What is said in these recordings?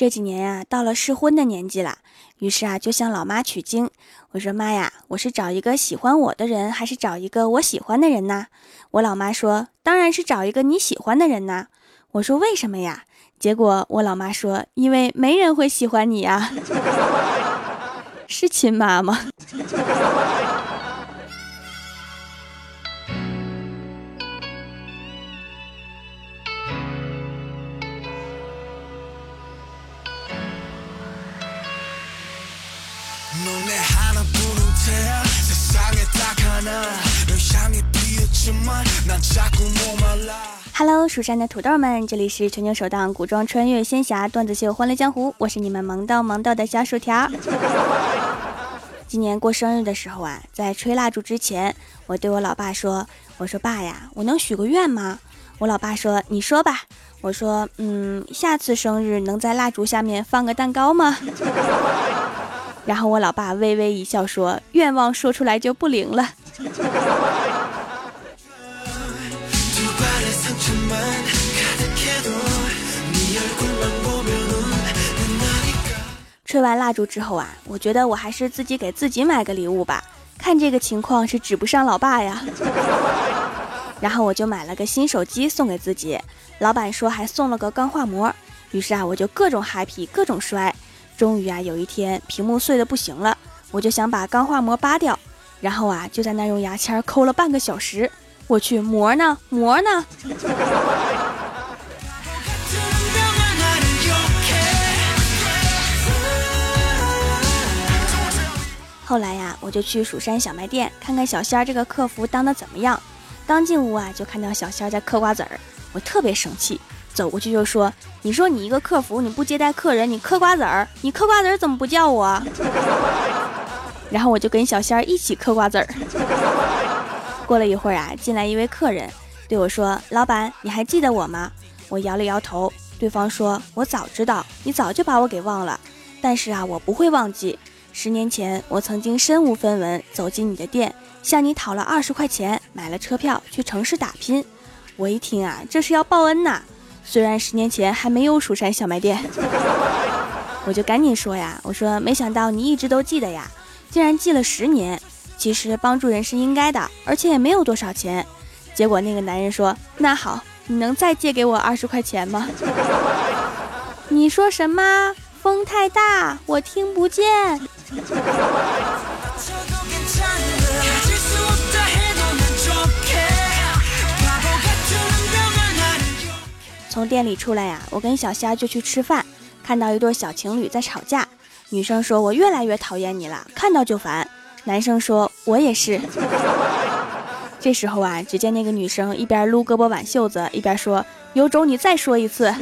这几年呀，到了适婚的年纪了，于是啊，就向老妈取经。我说妈呀，我是找一个喜欢我的人，还是找一个我喜欢的人呢？我老妈说，当然是找一个你喜欢的人呐。我说为什么呀？结果我老妈说，因为没人会喜欢你呀。是亲妈吗？Hello，蜀山的土豆们，这里是全球首档古装穿越仙侠段子秀《欢乐江湖》，我是你们萌到萌到的小薯条。今年过生日的时候啊，在吹蜡烛之前，我对我老爸说：“我说爸呀，我能许个愿吗？”我老爸说：“你说吧。”我说：“嗯，下次生日能在蜡烛下面放个蛋糕吗？”然后我老爸微微一笑说：“愿望说出来就不灵了。”吹完蜡烛之后啊，我觉得我还是自己给自己买个礼物吧。看这个情况是指不上老爸呀。然后我就买了个新手机送给自己，老板说还送了个钢化膜。于是啊，我就各种 happy，各种摔。终于啊，有一天屏幕碎的不行了，我就想把钢化膜扒掉，然后啊就在那用牙签抠了半个小时。我去，膜呢？膜呢？后来呀，我就去蜀山小卖店看看小仙儿这个客服当的怎么样。刚进屋啊，就看到小仙儿在嗑瓜子儿，我特别生气。走过去就说：“你说你一个客服，你不接待客人，你嗑瓜子儿，你嗑瓜子儿怎么不叫我？”然后我就跟小仙儿一起嗑瓜子儿。过了一会儿啊，进来一位客人，对我说：“老板，你还记得我吗？”我摇了摇头。对方说：“我早知道，你早就把我给忘了。但是啊，我不会忘记。十年前，我曾经身无分文走进你的店，向你讨了二十块钱，买了车票去城市打拼。我一听啊，这是要报恩呐！”虽然十年前还没有蜀山小卖店，我就赶紧说呀，我说没想到你一直都记得呀，竟然记了十年。其实帮助人是应该的，而且也没有多少钱。结果那个男人说：“那好，你能再借给我二十块钱吗？” 你说什么？风太大，我听不见。从店里出来呀，我跟小仙儿就去吃饭，看到一对小情侣在吵架。女生说：“我越来越讨厌你了，看到就烦。”男生说：“我也是。”这时候啊，只见那个女生一边撸胳膊挽袖子，一边说：“有种你再说一次。”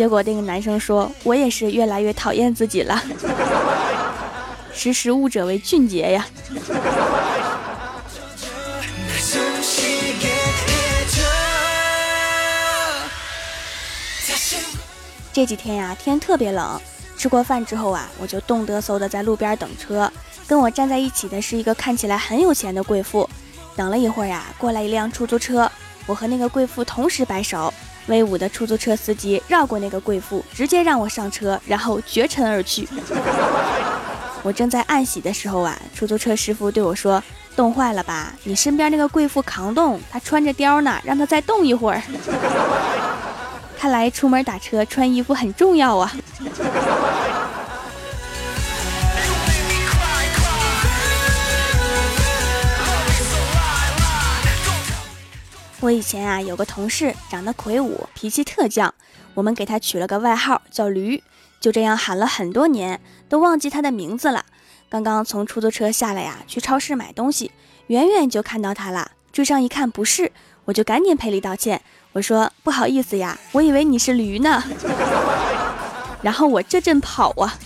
结果那个男生说：“我也是越来越讨厌自己了。”识时务者为俊杰呀。这几天呀，天特别冷。吃过饭之后啊，我就冻得嗖的在路边等车。跟我站在一起的是一个看起来很有钱的贵妇。等了一会儿呀，过来一辆出租车，我和那个贵妇同时摆手。威武的出租车司机绕过那个贵妇，直接让我上车，然后绝尘而去。我正在暗喜的时候啊，出租车师傅对我说：“冻坏了吧？你身边那个贵妇扛冻，她穿着貂呢，让她再冻一会儿。”看来出门打车穿衣服很重要啊！我以前啊有个同事长得魁梧，脾气特犟，我们给他取了个外号叫驴，就这样喊了很多年，都忘记他的名字了。刚刚从出租车下来呀，去超市买东西，远远就看到他了，追上一看不是，我就赶紧赔礼道歉。我说不好意思呀，我以为你是驴呢。然后我这阵跑啊，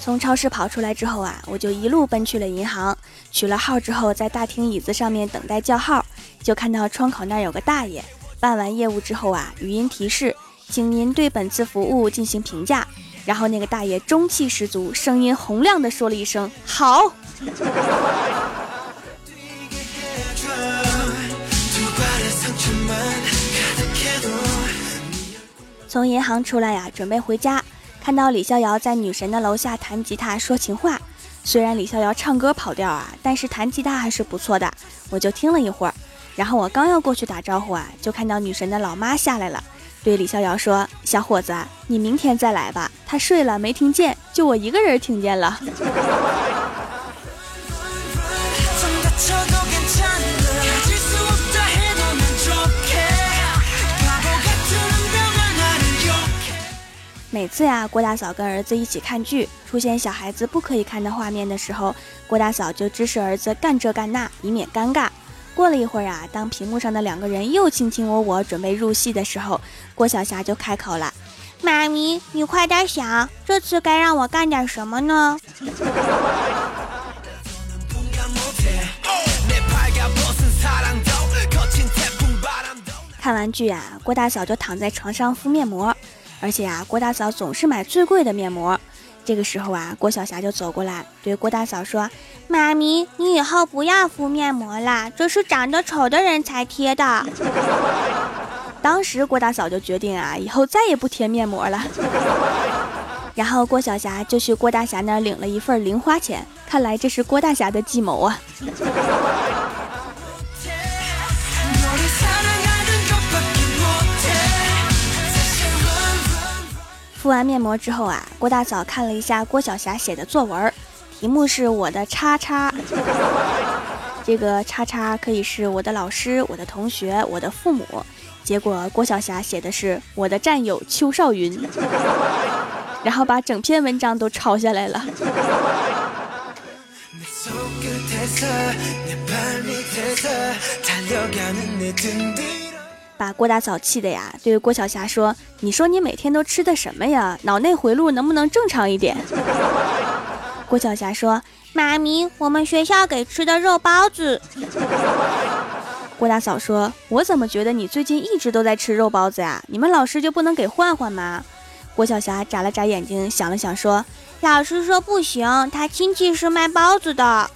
从超市跑出来之后啊，我就一路奔去了银行，取了号之后，在大厅椅子上面等待叫号，就看到窗口那有个大爷，办完业务之后啊，语音提示，请您对本次服务进行评价。然后那个大爷中气十足，声音洪亮的说了一声“好”。从银行出来呀，准备回家，看到李逍遥在女神的楼下弹吉他说情话。虽然李逍遥唱歌跑调啊，但是弹吉他还是不错的，我就听了一会儿。然后我刚要过去打招呼啊，就看到女神的老妈下来了，对李逍遥说：“小伙子，你明天再来吧。”他睡了没听见，就我一个人听见了。每次呀，郭大嫂跟儿子一起看剧，出现小孩子不可以看的画面的时候，郭大嫂就指使儿子干这干那，以免尴尬。过了一会儿啊，当屏幕上的两个人又卿卿我我，准备入戏的时候，郭晓霞就开口了：“妈咪，你快点想，这次该让我干点什么呢？” 看完剧啊，郭大嫂就躺在床上敷面膜。而且啊，郭大嫂总是买最贵的面膜。这个时候啊，郭晓霞就走过来，对郭大嫂说：“妈咪，你以后不要敷面膜啦，这是长得丑的人才贴的。”当时郭大嫂就决定啊，以后再也不贴面膜了。然后郭晓霞就去郭大侠那领了一份零花钱，看来这是郭大侠的计谋啊。敷完面膜之后啊，郭大嫂看了一下郭晓霞写的作文，题目是我的叉叉。这个叉叉可以是我的老师、我的同学、我的父母。结果郭晓霞写的是我的战友邱少云，然后把整篇文章都抄下来了。把郭大嫂气的呀，对郭晓霞说：“你说你每天都吃的什么呀？脑内回路能不能正常一点？” 郭晓霞说：“妈咪，我们学校给吃的肉包子。”郭大嫂说：“我怎么觉得你最近一直都在吃肉包子呀？你们老师就不能给换换吗？”郭晓霞眨了眨眼睛，想了想说：“老师说不行，他亲戚是卖包子的。”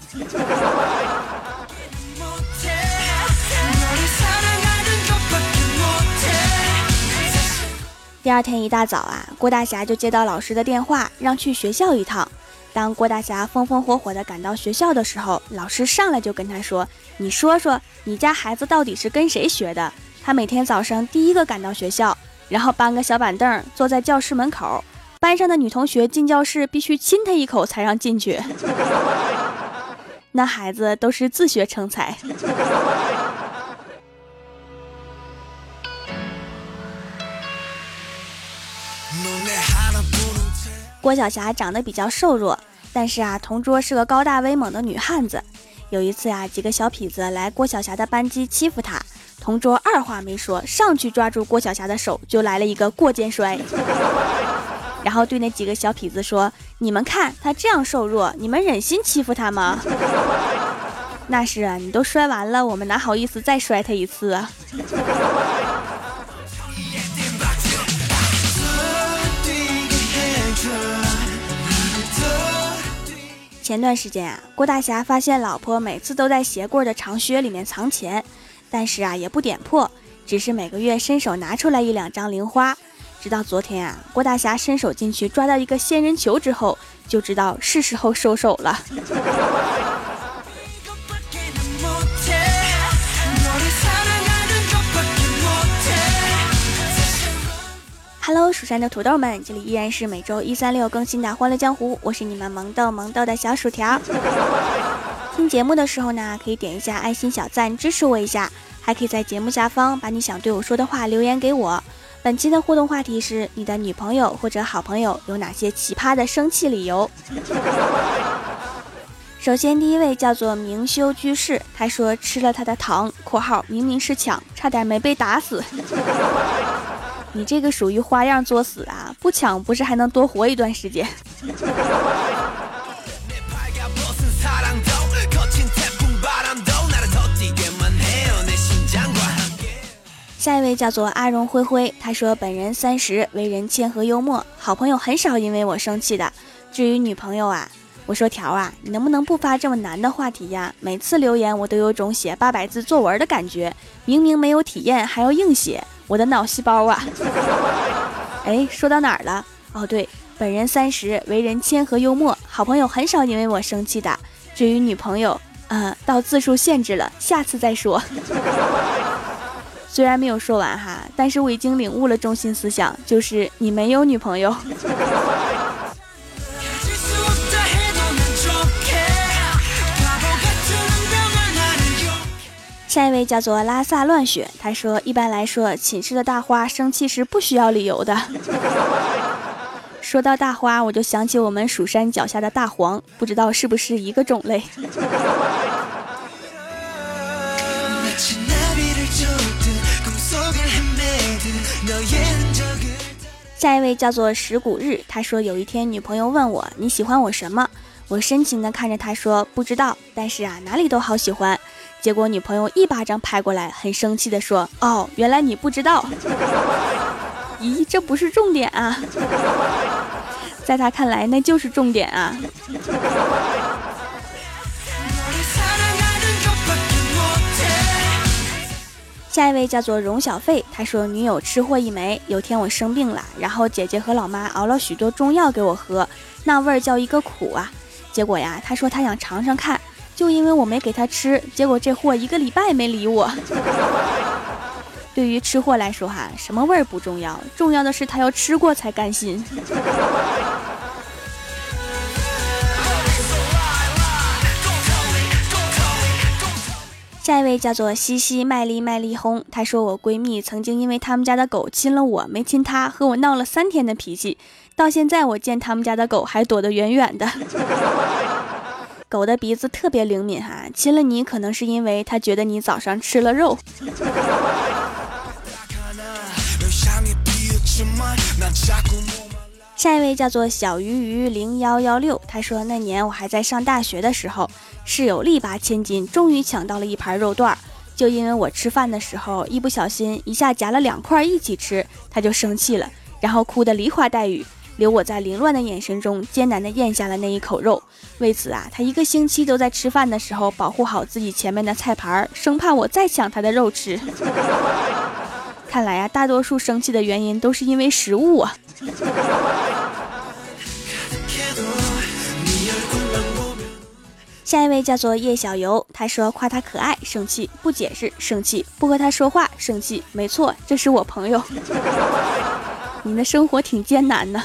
第二天一大早啊，郭大侠就接到老师的电话，让去学校一趟。当郭大侠风风火火地赶到学校的时候，老师上来就跟他说：“你说说，你家孩子到底是跟谁学的？他每天早上第一个赶到学校，然后搬个小板凳坐在教室门口，班上的女同学进教室必须亲他一口才让进去。那孩子都是自学成才。”郭晓霞长得比较瘦弱，但是啊，同桌是个高大威猛的女汉子。有一次啊，几个小痞子来郭晓霞的班级欺负她，同桌二话没说，上去抓住郭晓霞的手就来了一个过肩摔，然后对那几个小痞子说：“你们看他这样瘦弱，你们忍心欺负他吗？” 那是啊，你都摔完了，我们哪好意思再摔他一次啊？前段时间啊，郭大侠发现老婆每次都在鞋柜的长靴里面藏钱，但是啊也不点破，只是每个月伸手拿出来一两张零花。直到昨天啊，郭大侠伸手进去抓到一个仙人球之后，就知道是时候收手了。Hello，蜀山的土豆们，这里依然是每周一、三、六更新的《欢乐江湖》，我是你们萌豆萌豆的小薯条。听节目的时候呢，可以点一下爱心小赞支持我一下，还可以在节目下方把你想对我说的话留言给我。本期的互动话题是：你的女朋友或者好朋友有哪些奇葩的生气理由？首先，第一位叫做明修居士，他说吃了他的糖（括号明明是抢，差点没被打死）。你这个属于花样作死啊！不抢不是还能多活一段时间？下一位叫做阿荣灰灰，他说本人三十，为人谦和幽默，好朋友很少因为我生气的。至于女朋友啊，我说条啊，你能不能不发这么难的话题呀？每次留言我都有种写八百字作文的感觉，明明没有体验还要硬写，我的脑细胞啊！哎，说到哪儿了？哦对，本人三十，为人谦和幽默，好朋友很少因为我生气的。至于女朋友，嗯，到字数限制了，下次再说。虽然没有说完哈，但是我已经领悟了中心思想，就是你没有女朋友。下一位叫做拉萨乱雪，他说：“一般来说，寝室的大花生气是不需要理由的。”说到大花，我就想起我们蜀山脚下的大黄，不知道是不是一个种类。下一位叫做石谷日，他说有一天女朋友问我你喜欢我什么，我深情的看着他说不知道，但是啊哪里都好喜欢。结果女朋友一巴掌拍过来，很生气的说：“哦，原来你不知道。咦，这不是重点啊！在他看来，那就是重点啊。”下一位叫做荣小费，他说女友吃货一枚。有天我生病了，然后姐姐和老妈熬了许多中药给我喝，那味儿叫一个苦啊！结果呀，他说他想尝尝看。就因为我没给他吃，结果这货一个礼拜没理我。对于吃货来说，哈，什么味儿不重要，重要的是他要吃过才甘心。下一位叫做西西麦丽麦丽轰，她说我闺蜜曾经因为他们家的狗亲了我没亲她，和我闹了三天的脾气，到现在我见他们家的狗还躲得远远的。狗的鼻子特别灵敏哈，亲了你可能是因为它觉得你早上吃了肉。下一位叫做小鱼鱼零幺幺六，他说那年我还在上大学的时候，室友力拔千斤，终于抢到了一盘肉段儿，就因为我吃饭的时候一不小心一下夹了两块一起吃，他就生气了，然后哭得梨花带雨。留我在凌乱的眼神中艰难地咽下了那一口肉。为此啊，他一个星期都在吃饭的时候保护好自己前面的菜盘，生怕我再抢他的肉吃。看来啊，大多数生气的原因都是因为食物啊。下一位叫做叶小游，他说夸他可爱，生气；不解释，生气；不和他说话，生气。没错，这是我朋友。你的生活挺艰难的。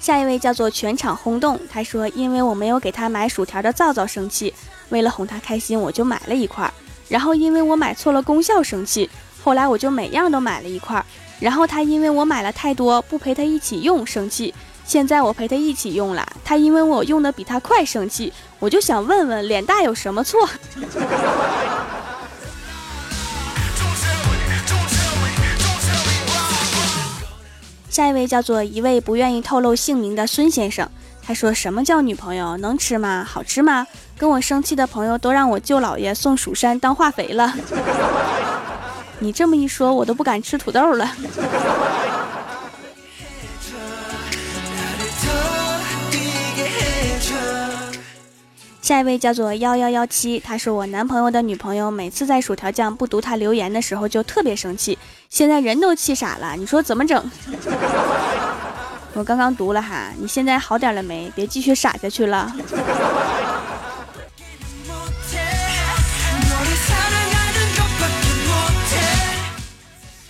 下一位叫做全场轰动，他说：“因为我没有给他买薯条的皂皂生气，为了哄他开心，我就买了一块。然后因为我买错了功效生气，后来我就每样都买了一块。然后他因为我买了太多，不陪他一起用生气。”现在我陪他一起用了，他因为我用的比他快生气，我就想问问脸大有什么错？下一位叫做一位不愿意透露姓名的孙先生，他说什么叫女朋友能吃吗？好吃吗？跟我生气的朋友都让我舅姥爷送蜀山当化肥了。你这么一说，我都不敢吃土豆了。下一位叫做幺幺幺七，他说我男朋友的女朋友每次在薯条酱不读他留言的时候就特别生气，现在人都气傻了，你说怎么整？我刚刚读了哈，你现在好点了没？别继续傻下去了。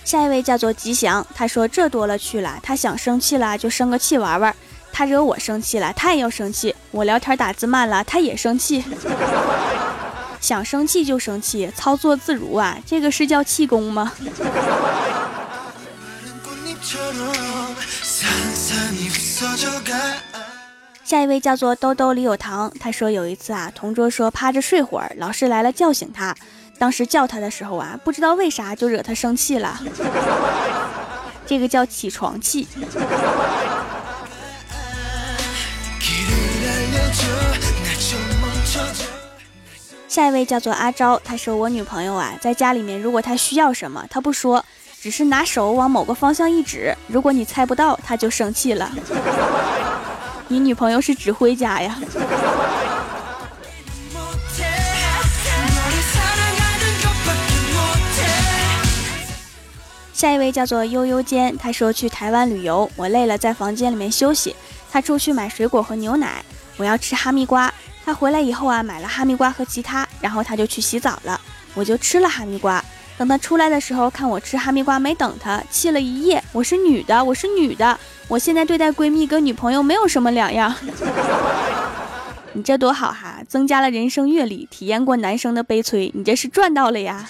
下一位叫做吉祥，他说这多了去了，他想生气了就生个气玩玩。他惹我生气了，他也要生气。我聊天打字慢了，他也生气。想生气就生气，操作自如啊！这个是叫气功吗？下一位叫做兜兜里有糖，他说有一次啊，同桌说趴着睡会儿，老师来了叫醒他。当时叫他的时候啊，不知道为啥就惹他生气了。这个叫起床气。下一位叫做阿昭，他说我女朋友啊，在家里面，如果她需要什么，她不说，只是拿手往某个方向一指，如果你猜不到，她就生气了。你女朋友是指挥家呀？下一位叫做悠悠间，他说去台湾旅游，我累了，在房间里面休息。他出去买水果和牛奶，我要吃哈密瓜。他回来以后啊，买了哈密瓜和其他，然后他就去洗澡了。我就吃了哈密瓜。等他出来的时候，看我吃哈密瓜没等他，气了一夜。我是女的，我是女的，我现在对待闺蜜跟女朋友没有什么两样。你这多好哈，增加了人生阅历，体验过男生的悲催，你这是赚到了呀。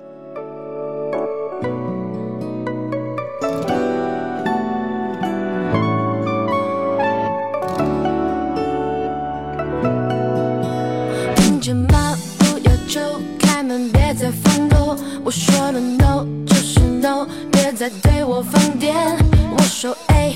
别再对我放电。我说 A，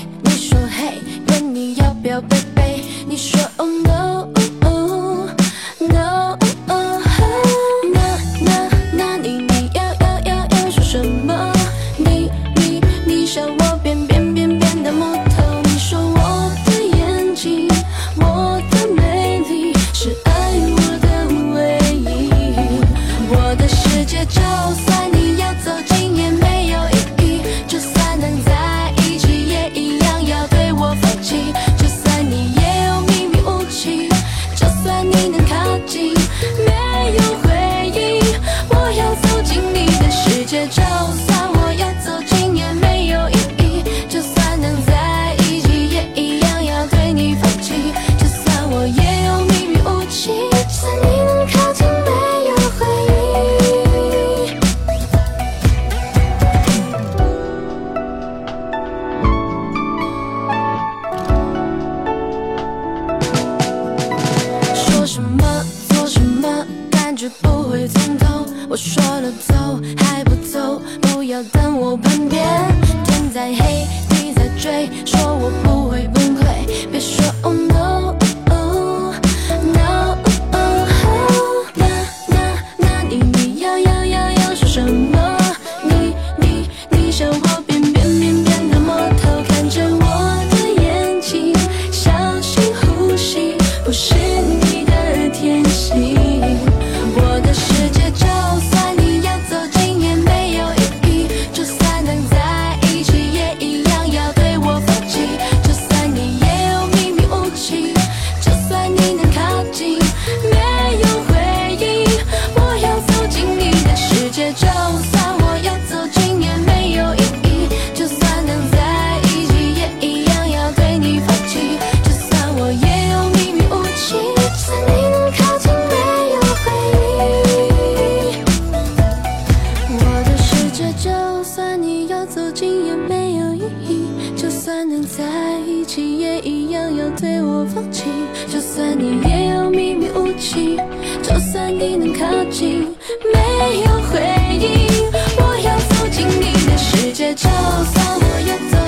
说我不会崩溃别说 oh no 就算我远走。